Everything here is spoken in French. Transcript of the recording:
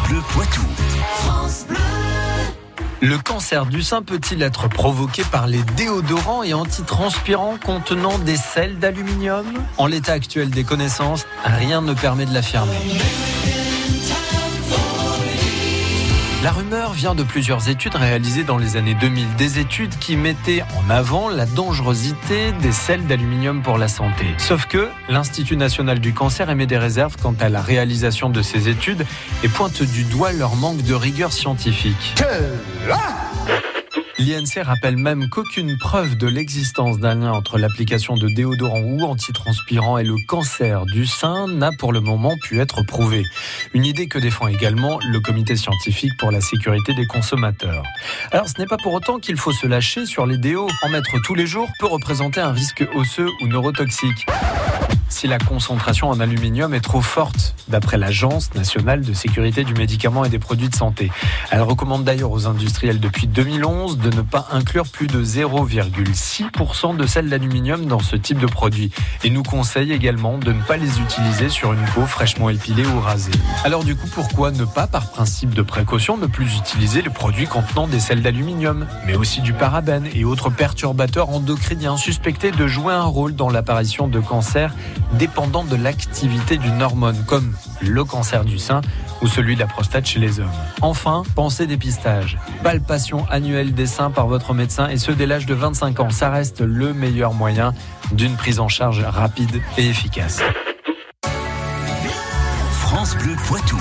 France Bleu Poitou. Le cancer du sein peut-il être provoqué par les déodorants et antitranspirants contenant des sels d'aluminium? En l'état actuel des connaissances, rien ne permet de l'affirmer. La rumeur vient de plusieurs études réalisées dans les années 2000, des études qui mettaient en avant la dangerosité des sels d'aluminium pour la santé. Sauf que l'Institut national du cancer émet des réserves quant à la réalisation de ces études et pointe du doigt leur manque de rigueur scientifique. L'INC rappelle même qu'aucune preuve de l'existence d'un lien entre l'application de déodorants ou antitranspirants et le cancer du sein n'a pour le moment pu être prouvée. Une idée que défend également le comité scientifique pour la sécurité des consommateurs. Alors ce n'est pas pour autant qu'il faut se lâcher sur les déos. En mettre tous les jours peut représenter un risque osseux ou neurotoxique si la concentration en aluminium est trop forte, d'après l'Agence nationale de sécurité du médicament et des produits de santé. Elle recommande d'ailleurs aux industriels depuis 2011 de ne pas inclure plus de 0,6% de sel d'aluminium dans ce type de produit et nous conseille également de ne pas les utiliser sur une peau fraîchement épilée ou rasée. Alors du coup, pourquoi ne pas, par principe de précaution, ne plus utiliser les produits contenant des sels d'aluminium, mais aussi du parabène et autres perturbateurs endocriniens suspectés de jouer un rôle dans l'apparition de cancers dépendant de l'activité d'une hormone comme le cancer du sein ou celui de la prostate chez les hommes. Enfin, pensez dépistage. Palpation annuelle des seins par votre médecin et ce dès l'âge de 25 ans. Ça reste le meilleur moyen d'une prise en charge rapide et efficace. France Bleu Poitou.